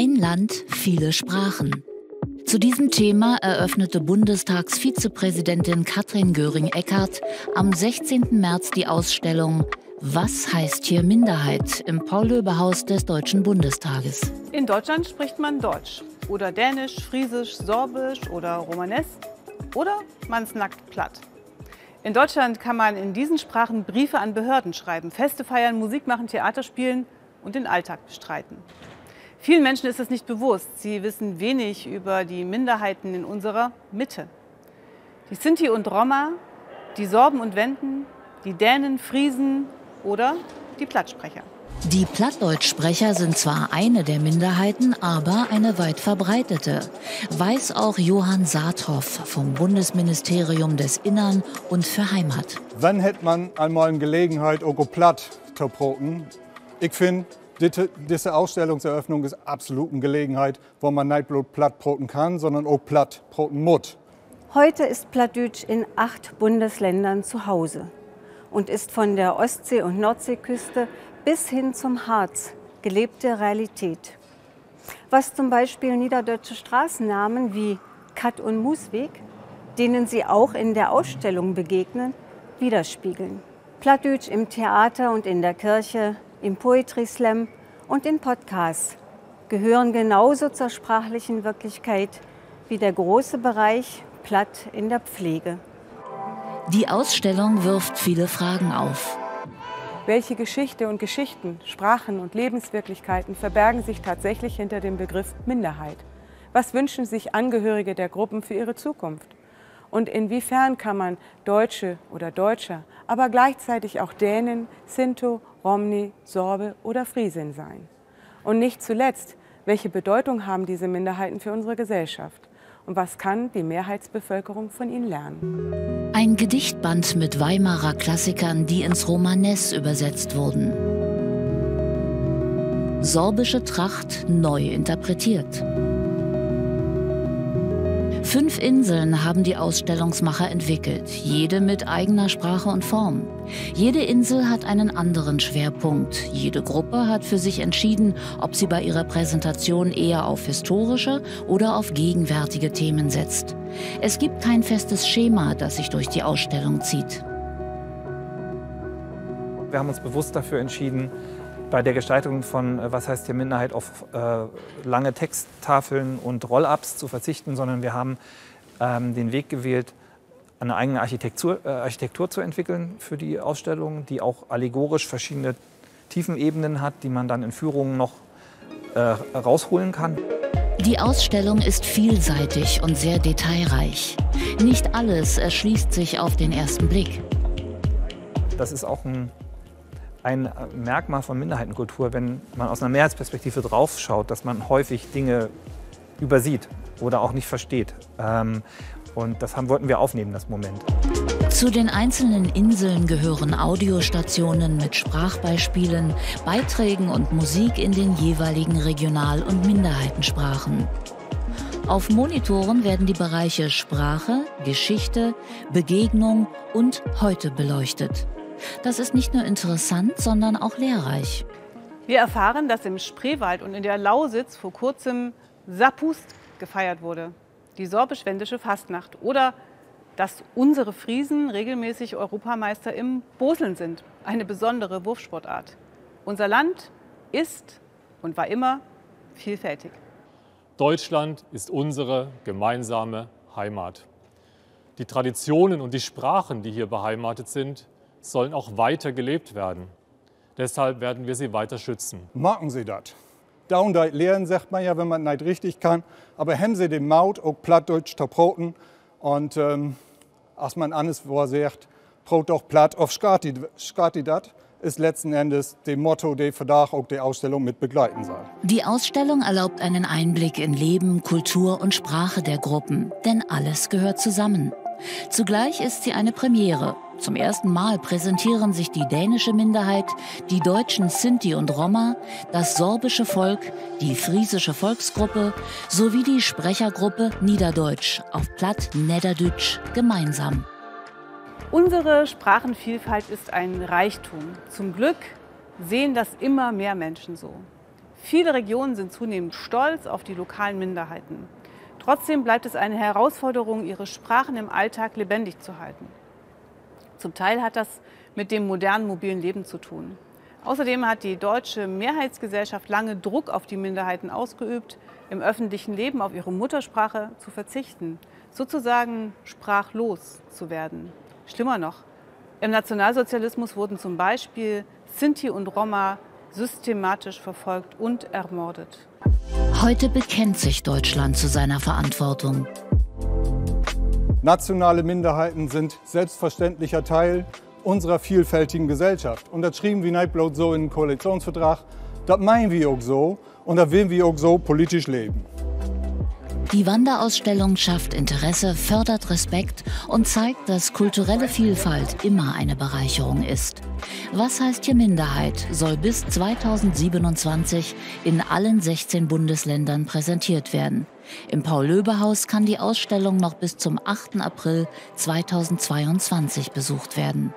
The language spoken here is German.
Ein Land, viele Sprachen. Zu diesem Thema eröffnete Bundestagsvizepräsidentin Katrin Göring-Eckardt am 16. März die Ausstellung Was heißt hier Minderheit im Paul-Löbe-Haus des Deutschen Bundestages. In Deutschland spricht man Deutsch oder Dänisch, Friesisch, Sorbisch oder Romanes oder man snackt platt. In Deutschland kann man in diesen Sprachen Briefe an Behörden schreiben, Feste feiern, Musik machen, Theater spielen und den Alltag bestreiten. Vielen Menschen ist es nicht bewusst. Sie wissen wenig über die Minderheiten in unserer Mitte. Die Sinti und Roma, die Sorben und Wenden, die Dänen, Friesen oder die Plattsprecher. Die Plattdeutschsprecher sind zwar eine der Minderheiten, aber eine weit verbreitete. Weiß auch Johann Saathoff vom Bundesministerium des Innern und für Heimat. Wann hätte man einmal eine Gelegenheit, auch platt zu broten? Ich finde, diese Ausstellungseröffnung ist absolut eine Gelegenheit, wo man nicht bloß platt broten kann, sondern auch platt broten muss. Heute ist Plattdeutsch in acht Bundesländern zu Hause und ist von der Ostsee- und Nordseeküste bis hin zum Harz gelebte Realität. Was zum Beispiel niederdeutsche Straßennamen wie Kat- und Musweg, denen Sie auch in der Ausstellung begegnen, widerspiegeln. Plattdeutsch im Theater und in der Kirche, im Poetry Slam und in Podcasts gehören genauso zur sprachlichen Wirklichkeit wie der große Bereich Platt in der Pflege. Die Ausstellung wirft viele Fragen auf. Welche Geschichte und Geschichten, Sprachen und Lebenswirklichkeiten verbergen sich tatsächlich hinter dem Begriff Minderheit? Was wünschen sich Angehörige der Gruppen für ihre Zukunft? Und inwiefern kann man Deutsche oder Deutscher, aber gleichzeitig auch Dänen, Sinto, Romni, Sorbe oder Friesin sein? Und nicht zuletzt, welche Bedeutung haben diese Minderheiten für unsere Gesellschaft? Und was kann die Mehrheitsbevölkerung von ihnen lernen? Ein Gedichtband mit Weimarer Klassikern, die ins Romanes übersetzt wurden. Sorbische Tracht neu interpretiert. Fünf Inseln haben die Ausstellungsmacher entwickelt, jede mit eigener Sprache und Form. Jede Insel hat einen anderen Schwerpunkt. Jede Gruppe hat für sich entschieden, ob sie bei ihrer Präsentation eher auf historische oder auf gegenwärtige Themen setzt. Es gibt kein festes Schema, das sich durch die Ausstellung zieht. Wir haben uns bewusst dafür entschieden, bei der Gestaltung von äh, Was heißt hier Minderheit auf äh, lange Texttafeln und Roll-ups zu verzichten, sondern wir haben ähm, den Weg gewählt, eine eigene Architektur, äh, Architektur zu entwickeln für die Ausstellung, die auch allegorisch verschiedene Tiefenebenen hat, die man dann in Führungen noch äh, rausholen kann. Die Ausstellung ist vielseitig und sehr detailreich. Nicht alles erschließt sich auf den ersten Blick. Das ist auch ein ein Merkmal von Minderheitenkultur, wenn man aus einer Mehrheitsperspektive draufschaut, dass man häufig Dinge übersieht oder auch nicht versteht. Ähm, und das haben, wollten wir aufnehmen, das Moment. Zu den einzelnen Inseln gehören Audiostationen mit Sprachbeispielen, Beiträgen und Musik in den jeweiligen Regional- und Minderheitensprachen. Auf Monitoren werden die Bereiche Sprache, Geschichte, Begegnung und Heute beleuchtet. Das ist nicht nur interessant, sondern auch lehrreich. Wir erfahren, dass im Spreewald und in der Lausitz vor kurzem Sapust gefeiert wurde, die sorbisch-wendische Fastnacht. Oder dass unsere Friesen regelmäßig Europameister im Boseln sind, eine besondere Wurfsportart. Unser Land ist und war immer vielfältig. Deutschland ist unsere gemeinsame Heimat. Die Traditionen und die Sprachen, die hier beheimatet sind, sollen auch weiter gelebt werden. Deshalb werden wir sie weiter schützen. Machen Sie das. Downdight lehren, sagt man ja, wenn man nicht richtig kann. Aber haben Sie den Maut auch plattdeutsch zu broten. Und ähm, als man alles sagt, brot doch platt auf Skati dat, ist letzten Endes dem Motto, der Verdacht auch die Ausstellung mit begleiten soll. Die Ausstellung erlaubt einen Einblick in Leben, Kultur und Sprache der Gruppen, denn alles gehört zusammen. Zugleich ist sie eine Premiere. Zum ersten Mal präsentieren sich die dänische Minderheit, die deutschen Sinti und Roma, das sorbische Volk, die friesische Volksgruppe sowie die Sprechergruppe Niederdeutsch auf Platt Niederdütsch gemeinsam. Unsere Sprachenvielfalt ist ein Reichtum. Zum Glück sehen das immer mehr Menschen so. Viele Regionen sind zunehmend stolz auf die lokalen Minderheiten. Trotzdem bleibt es eine Herausforderung, ihre Sprachen im Alltag lebendig zu halten. Zum Teil hat das mit dem modernen mobilen Leben zu tun. Außerdem hat die deutsche Mehrheitsgesellschaft lange Druck auf die Minderheiten ausgeübt, im öffentlichen Leben auf ihre Muttersprache zu verzichten, sozusagen sprachlos zu werden. Schlimmer noch, im Nationalsozialismus wurden zum Beispiel Sinti und Roma systematisch verfolgt und ermordet. Heute bekennt sich Deutschland zu seiner Verantwortung. Nationale Minderheiten sind selbstverständlicher Teil unserer vielfältigen Gesellschaft. Und das schrieben wir nicht so in den Koalitionsvertrag, das meinen wir auch so und da wollen wir auch so politisch leben. Die Wanderausstellung schafft Interesse, fördert Respekt und zeigt, dass kulturelle Vielfalt immer eine Bereicherung ist. Was heißt hier Minderheit soll bis 2027 in allen 16 Bundesländern präsentiert werden. Im Paul-Löbe-Haus kann die Ausstellung noch bis zum 8. April 2022 besucht werden.